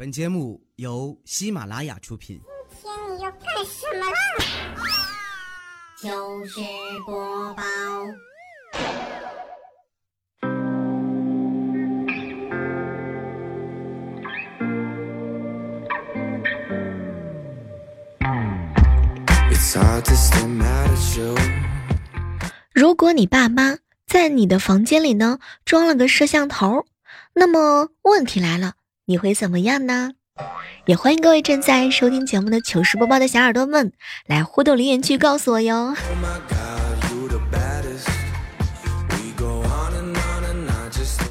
本节目由喜马拉雅出品。今天你要干什么啦？就是播报。如果你爸妈在你的房间里呢装了个摄像头，那么问题来了，你会怎么样呢？也欢迎各位正在收听节目的糗事播报的小耳朵们来互动留言区告诉我哟。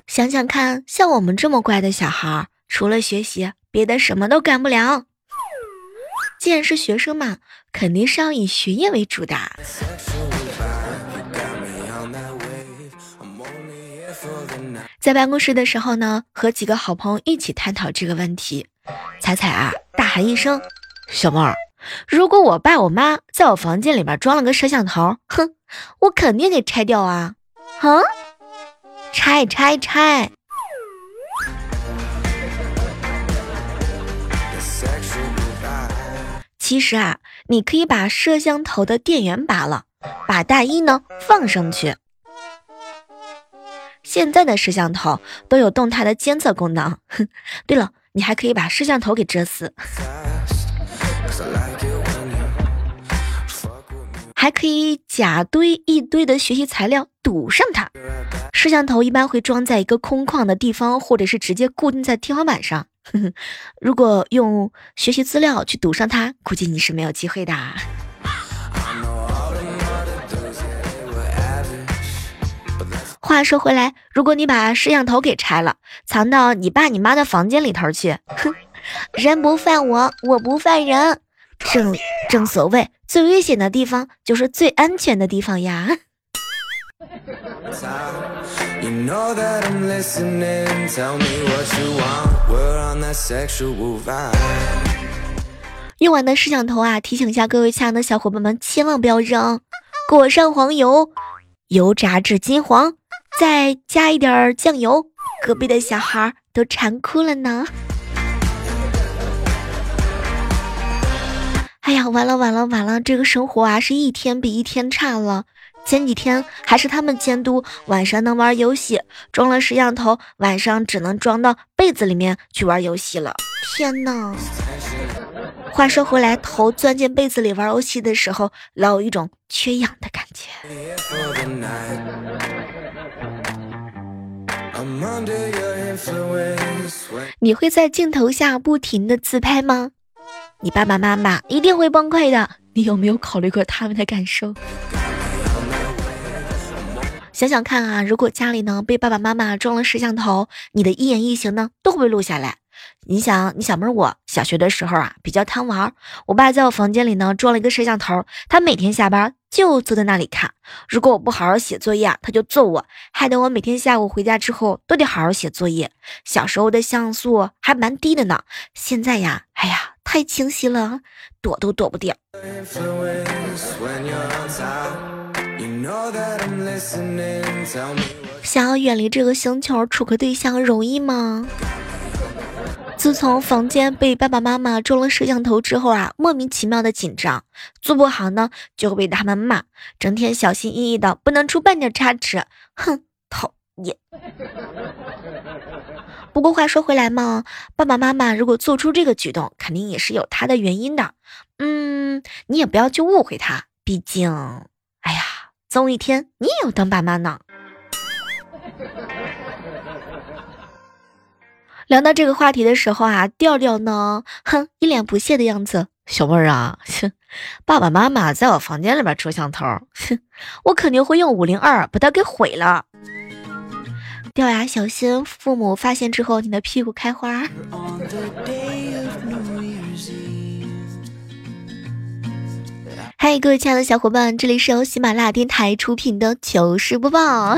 想想看，像我们这么乖的小孩，除了学习，别的什么都干不了。既然是学生嘛，肯定是要以学业为主的。在办公室的时候呢，和几个好朋友一起探讨这个问题。彩彩啊，大喊一声：“小妹儿，如果我爸我妈在我房间里边装了个摄像头，哼，我肯定给拆掉啊！啊，拆拆拆！”其实啊，你可以把摄像头的电源拔了，把大衣呢放上去。现在的摄像头都有动态的监测功能。对了，你还可以把摄像头给遮死，还可以假堆一堆的学习材料堵上它。摄像头一般会装在一个空旷的地方，或者是直接固定在天花板上。如果用学习资料去堵上它，估计你是没有机会的。话说回来，如果你把摄像头给拆了，藏到你爸你妈的房间里头去，哼，人不犯我，我不犯人。正正所谓，最危险的地方就是最安全的地方呀。用完的摄像头啊，提醒一下各位亲爱的小伙伴们，千万不要扔，裹上黄油，油炸至金黄。再加一点酱油，隔壁的小孩都馋哭了呢。哎呀，完了完了完了，这个生活啊是一天比一天差了。前几天还是他们监督晚上能玩游戏，装了摄像头，晚上只能装到被子里面去玩游戏了。天呐！话说回来，头钻进被子里玩游戏的时候，老有一种缺氧的感觉。你会在镜头下不停的自拍吗？你爸爸妈妈一定会崩溃的。你有没有考虑过他们的感受？想想看啊，如果家里呢被爸爸妈妈装了摄像头，你的一言一行呢都会被录下来。你想，你小妹，我小学的时候啊比较贪玩，我爸在我房间里呢装了一个摄像头，他每天下班就坐在那里看。如果我不好好写作业，他就揍我，害得我每天下午回家之后都得好好写作业。小时候的像素还蛮低的呢，现在呀，哎呀，太清晰了，躲都躲不掉。想要远离这个星球，处个对象容易吗？自从房间被爸爸妈妈装了摄像头之后啊，莫名其妙的紧张，做不好呢就会被他们骂，整天小心翼翼的，不能出半点差池。哼，讨厌。不过话说回来嘛，爸爸妈妈如果做出这个举动，肯定也是有他的原因的。嗯，你也不要去误会他，毕竟，哎呀，总有一天你也要当爸妈呢。聊到这个话题的时候啊，调调呢，哼，一脸不屑的样子。小妹儿啊，哼，爸爸妈妈在我房间里边摄像头，哼，我肯定会用五零二把它给毁了。掉牙，小心父母发现之后，你的屁股开花。嗨，各位亲爱的小伙伴，这里是由喜马拉雅电台出品的糗事播报。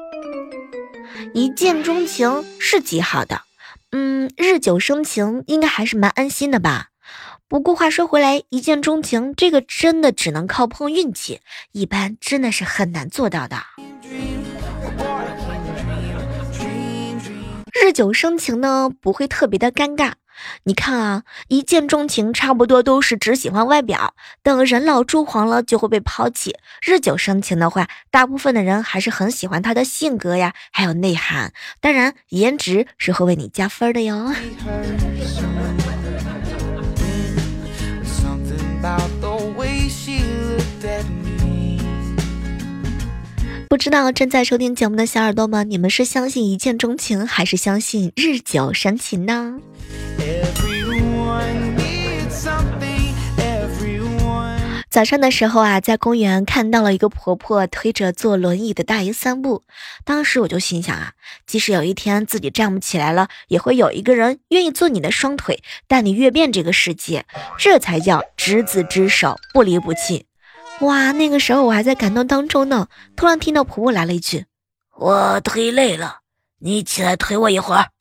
一见钟情是极好的，嗯，日久生情应该还是蛮安心的吧。不过话说回来，一见钟情这个真的只能靠碰运气，一般真的是很难做到的。日久生情呢，不会特别的尴尬。你看啊，一见钟情差不多都是只喜欢外表，等人老珠黄了就会被抛弃。日久生情的话，大部分的人还是很喜欢他的性格呀，还有内涵。当然，颜值是会为你加分的哟。不知道正在收听节目的小耳朵们，你们是相信一见钟情，还是相信日久生情呢？早上的时候啊，在公园看到了一个婆婆推着坐轮椅的大爷散步，当时我就心想啊，即使有一天自己站不起来了，也会有一个人愿意做你的双腿，带你阅遍这个世界，这才叫执子之手，不离不弃。哇，那个时候我还在感动当中呢，突然听到婆婆来了一句：“我推累了，你起来推我一会儿。”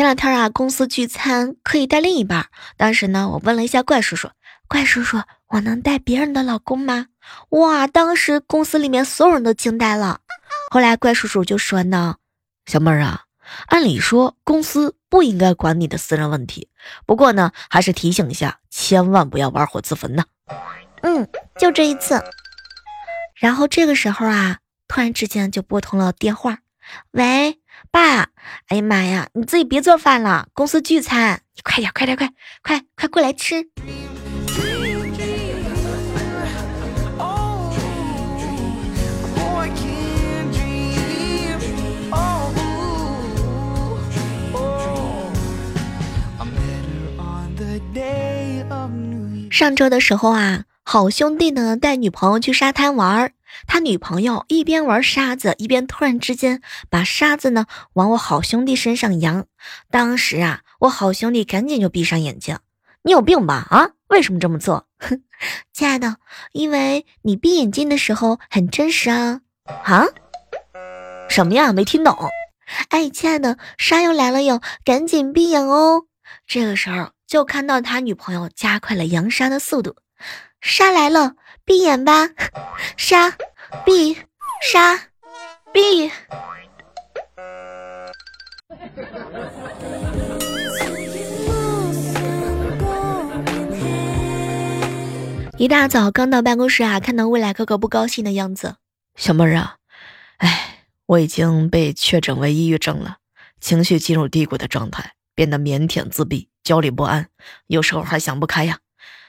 前两天啊，公司聚餐可以带另一半。当时呢，我问了一下怪叔叔：“怪叔叔，我能带别人的老公吗？”哇，当时公司里面所有人都惊呆了。后来怪叔叔就说呢：“小妹儿啊，按理说公司不应该管你的私人问题，不过呢，还是提醒一下，千万不要玩火自焚呐。”嗯，就这一次。然后这个时候啊，突然之间就拨通了电话。喂，爸！哎呀妈呀，你自己别做饭了，公司聚餐，你快点，快点，快快快过来吃。上周的时候啊，好兄弟呢带女朋友去沙滩玩儿。他女朋友一边玩沙子，一边突然之间把沙子呢往我好兄弟身上扬。当时啊，我好兄弟赶紧就闭上眼睛。你有病吧？啊，为什么这么做？哼，亲爱的，因为你闭眼睛的时候很真实啊。啊？什么呀？没听懂。哎，亲爱的，沙又来了哟，赶紧闭眼哦。这个时候就看到他女朋友加快了扬沙的速度。沙来了，闭眼吧，杀。闭杀闭。一大早刚到办公室啊，看到未来哥哥不高兴的样子。小妹儿啊，哎，我已经被确诊为抑郁症了，情绪进入低谷的状态，变得腼腆自闭，焦虑不安，有时候还想不开呀。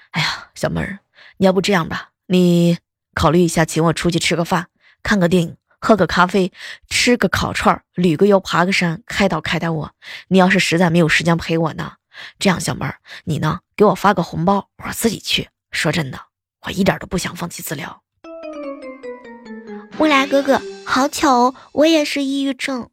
哎呀，小妹儿，你要不这样吧，你考虑一下，请我出去吃个饭。看个电影，喝个咖啡，吃个烤串，旅个游，爬个山，开导开导我。你要是实在没有时间陪我呢，这样小妹儿，你呢给我发个红包，我自己去。说真的，我一点都不想放弃治疗。未来哥哥，好巧哦，我也是抑郁症。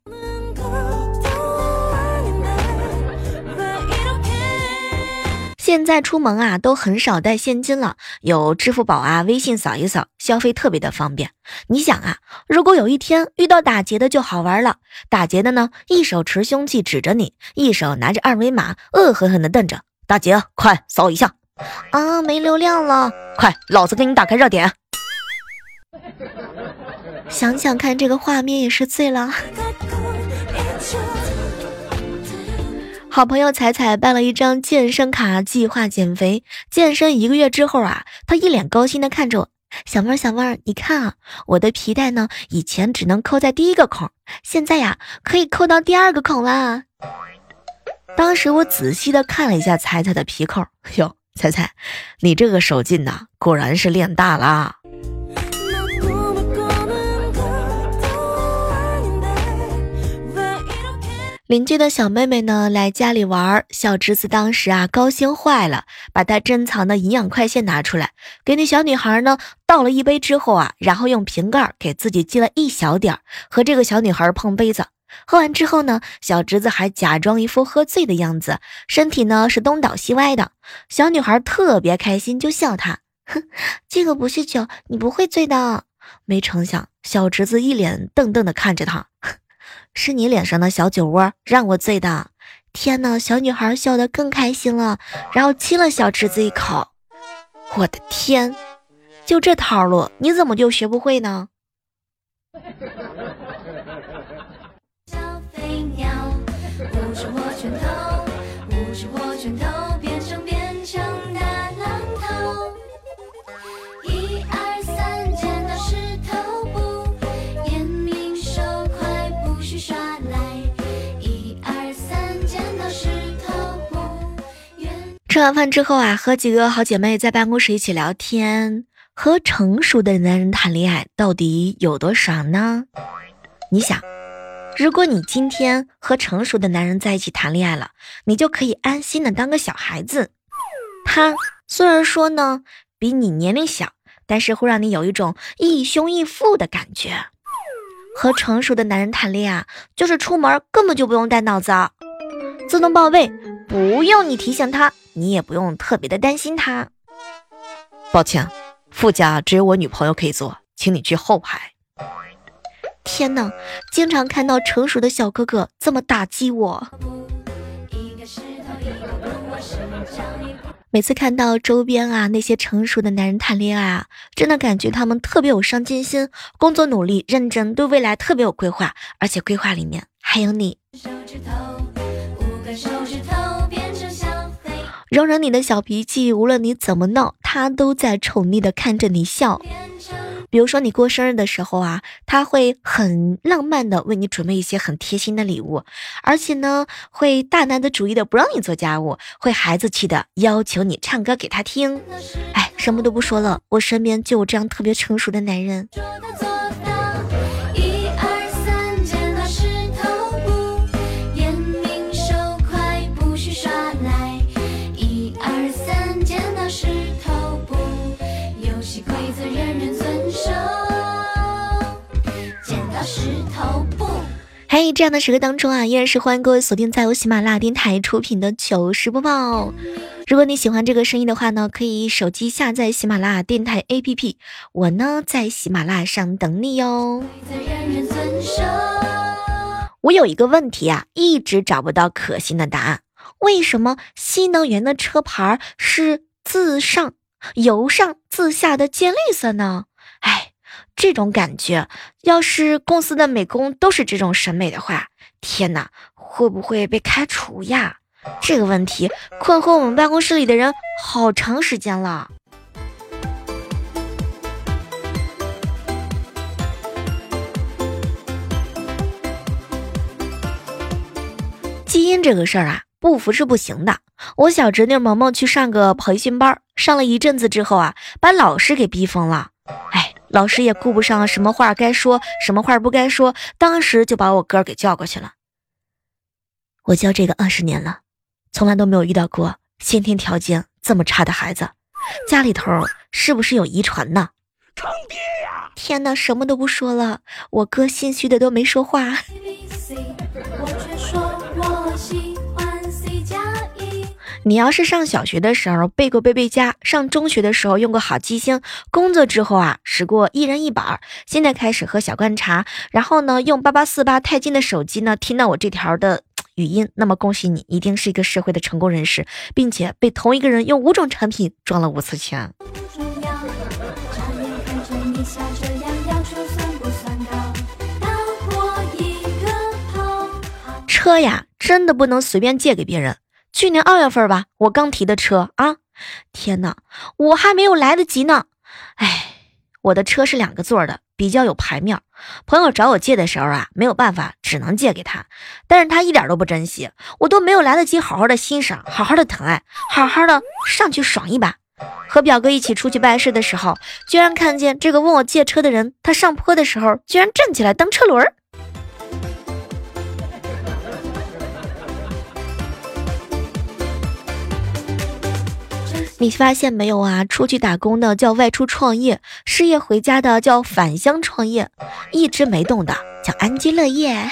现在出门啊，都很少带现金了，有支付宝啊、微信扫一扫，消费特别的方便。你想啊，如果有一天遇到打劫的就好玩了，打劫的呢，一手持凶器指着你，一手拿着二维码，恶狠狠地瞪着，大姐，快扫一下！啊，没流量了，快，老子给你打开热点。想想看，这个画面也是醉了。好朋友彩彩办了一张健身卡，计划减肥。健身一个月之后啊，她一脸高兴的看着我，小妹儿，小妹儿，你看啊，我的皮带呢，以前只能扣在第一个孔，现在呀，可以扣到第二个孔啦。当时我仔细的看了一下彩彩的皮扣，哟，彩彩，你这个手劲呐，果然是练大了。邻居的小妹妹呢来家里玩，小侄子当时啊高兴坏了，把他珍藏的营养快线拿出来，给那小女孩呢倒了一杯之后啊，然后用瓶盖给自己系了一小点儿，和这个小女孩碰杯子。喝完之后呢，小侄子还假装一副喝醉的样子，身体呢是东倒西歪的。小女孩特别开心，就笑他：“哼，这个不是酒，你不会醉的。”没成想，小侄子一脸瞪瞪的看着他。是你脸上的小酒窝让我醉的，天呐！小女孩笑得更开心了，然后亲了小侄子一口。我的天，就这套路，你怎么就学不会呢？吃完饭之后啊，和几个好姐妹在办公室一起聊天。和成熟的男人谈恋爱到底有多爽呢？你想，如果你今天和成熟的男人在一起谈恋爱了，你就可以安心的当个小孩子。他虽然说呢比你年龄小，但是会让你有一种义兄义父的感觉。和成熟的男人谈恋爱，就是出门根本就不用带脑子，自动报备，不用你提醒他。你也不用特别的担心他。抱歉，副驾只有我女朋友可以坐，请你去后排。天哪，经常看到成熟的小哥哥这么打击我。每次看到周边啊那些成熟的男人谈恋爱啊，真的感觉他们特别有上进心，工作努力认真，对未来特别有规划，而且规划里面还有你。手指头容忍你的小脾气，无论你怎么闹，他都在宠溺的看着你笑。比如说你过生日的时候啊，他会很浪漫的为你准备一些很贴心的礼物，而且呢，会大男子主义的不让你做家务，会孩子气的要求你唱歌给他听。哎，什么都不说了，我身边就有这样特别成熟的男人。嘿，这样的时刻当中啊，依然是欢迎各位锁定在由喜马拉雅电台出品的糗事播报。如果你喜欢这个声音的话呢，可以手机下载喜马拉雅电台 APP，我呢在喜马拉雅上等你哟。我有一个问题啊，一直找不到可信的答案，为什么新能源的车牌是自上由上自下的渐绿色呢？这种感觉，要是公司的美工都是这种审美的话，天哪，会不会被开除呀？这个问题困惑我们办公室里的人好长时间了。基因这个事儿啊，不服是不行的。我小侄女萌萌去上个培训班，上了一阵子之后啊，把老师给逼疯了。哎。老师也顾不上什么话该说，什么话不该说，当时就把我哥给叫过去了。我教这个二十年了，从来都没有遇到过先天条件这么差的孩子，家里头是不是有遗传呢？坑爹呀！天哪，什么都不说了，我哥心虚的都没说话。你要是上小学的时候背过背背佳，上中学的时候用过好记星，工作之后啊使过一人一本，现在开始喝小罐茶，然后呢用八八四八钛金的手机呢听到我这条的语音，那么恭喜你，一定是一个社会的成功人士，并且被同一个人用五种产品赚了五次钱。车呀，真的不能随便借给别人。去年二月份吧，我刚提的车啊，天哪，我还没有来得及呢。哎，我的车是两个座的，比较有牌面。朋友找我借的时候啊，没有办法，只能借给他。但是他一点都不珍惜，我都没有来得及好好的欣赏，好好的疼爱，好好的上去爽一把。和表哥一起出去办事的时候，居然看见这个问我借车的人，他上坡的时候居然站起来蹬车轮儿。你发现没有啊？出去打工的叫外出创业，失业回家的叫返乡创业，一直没动的叫安居乐业。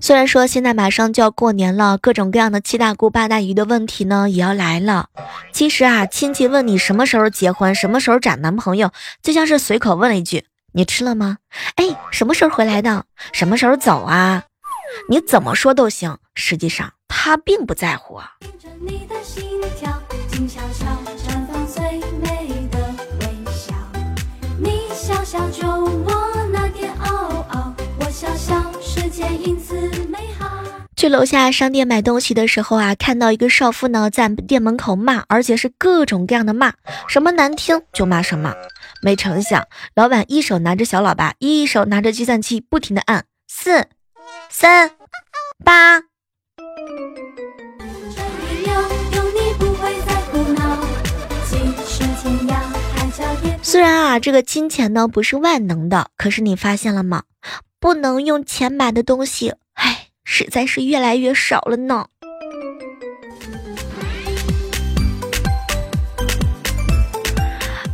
虽然说现在马上就要过年了，各种各样的七大姑八大姨的问题呢也要来了。其实啊，亲戚问你什么时候结婚，什么时候找男朋友，就像是随口问了一句：“你吃了吗？”哎，什么时候回来的？什么时候走啊？你怎么说都行，实际上他并不在乎啊。去楼下商店买东西的时候啊，看到一个少妇呢在店门口骂，而且是各种各样的骂，什么难听就骂什么。没成想，老板一手拿着小喇叭，一手拿着计算器，不停的按四三八。虽然啊，这个金钱呢不是万能的，可是你发现了吗？不能用钱买的东西，唉。实在是越来越少了呢。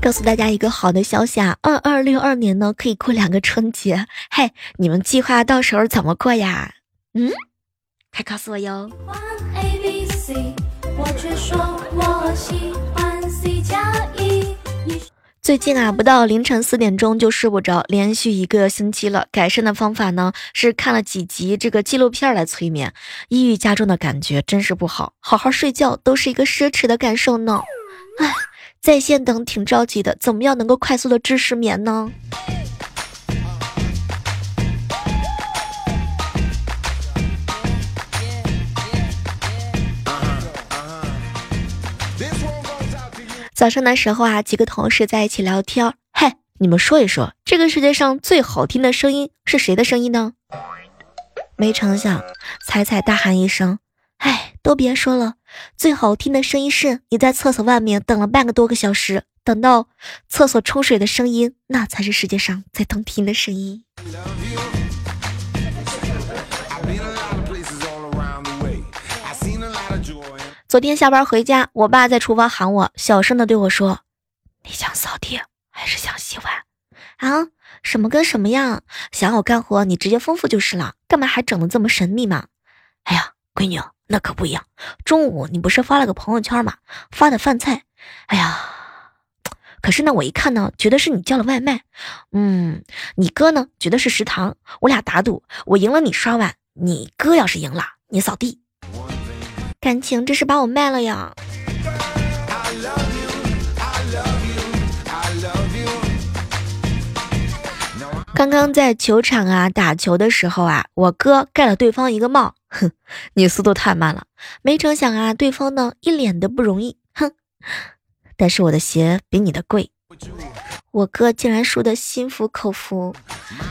告诉大家一个好的消息啊，二二六二年呢可以过两个春节。嘿，你们计划到时候怎么过呀？嗯，快告诉我哟。最近啊，不到凌晨四点钟就睡不着，连续一个星期了。改善的方法呢，是看了几集这个纪录片来催眠。抑郁加重的感觉真是不好，好好睡觉都是一个奢侈的感受呢。唉，在线等挺着急的，怎么样能够快速的治失眠呢？早上的时候啊，几个同事在一起聊天。嘿，你们说一说，这个世界上最好听的声音是谁的声音呢？没成想，彩彩大喊一声：“哎，都别说了，最好听的声音是你在厕所外面等了半个多个小时，等到厕所冲水的声音，那才是世界上最动听的声音。”昨天下班回家，我爸在厨房喊我，小声的对我说：“你想扫地还是想洗碗？啊？什么跟什么样？想要我干活，你直接吩咐就是了，干嘛还整的这么神秘嘛？”哎呀，闺女，那可不一样。中午你不是发了个朋友圈吗？发的饭菜，哎呀，可是呢，我一看呢，觉得是你叫了外卖。嗯，你哥呢，觉得是食堂。我俩打赌，我赢了你刷碗，你哥要是赢了，你扫地。感情这是把我卖了呀！刚刚在球场啊打球的时候啊，我哥盖了对方一个帽，哼，你速度太慢了。没成想啊，对方呢一脸的不容易，哼。但是我的鞋比你的贵，我哥竟然输得心服口服。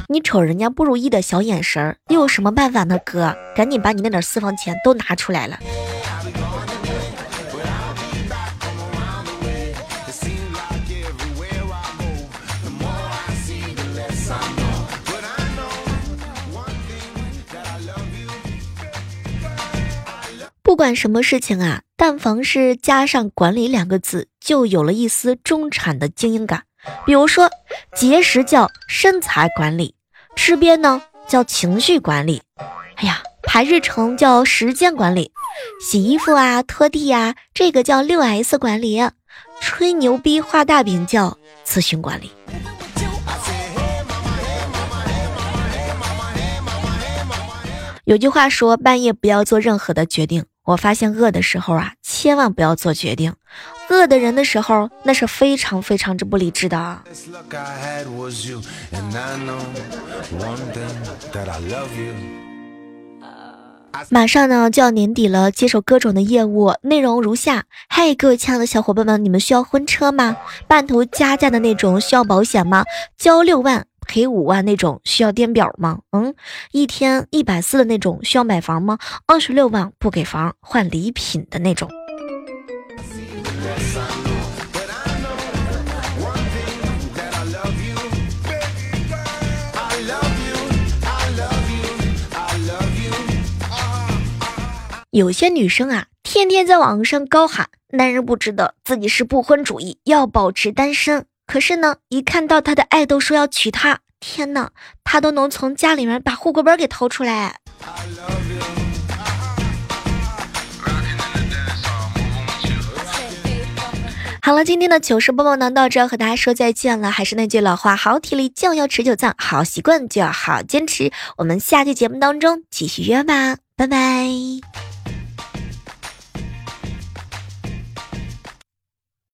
你瞅人家不如意的小眼神儿，又有什么办法呢？哥，赶紧把你那点私房钱都拿出来了。不管什么事情啊，但凡是加上“管理”两个字，就有了一丝中产的精英感。比如说，节食叫身材管理，吃瘪呢叫情绪管理，哎呀，排日程叫时间管理，洗衣服啊、拖地呀，这个叫六 S 管理，吹牛逼画大饼叫咨询管理。有句话说，半夜不要做任何的决定。我发现饿的时候啊，千万不要做决定。饿的人的时候，那是非常非常之不理智的啊。马上呢就要年底了，接手各种的业务，内容如下：嗨，各位亲爱的小伙伴们，你们需要婚车吗？半途加价的那种需要保险吗？交六万。赔五万那种需要颠表吗？嗯，一天一百四的那种需要买房吗？二十六万不给房换礼品的那种。有些女生啊，天天在网上高喊男人不值得，自己是不婚主义，要保持单身。可是呢，一看到他的爱豆说要娶她，天呐，他都能从家里面把户口本给掏出来。好了，今天的糗事播报呢到这，和大家说再见了。还是那句老话，好体力就要持久战，好习惯就要好坚持。我们下期节目当中继续约吧，拜拜。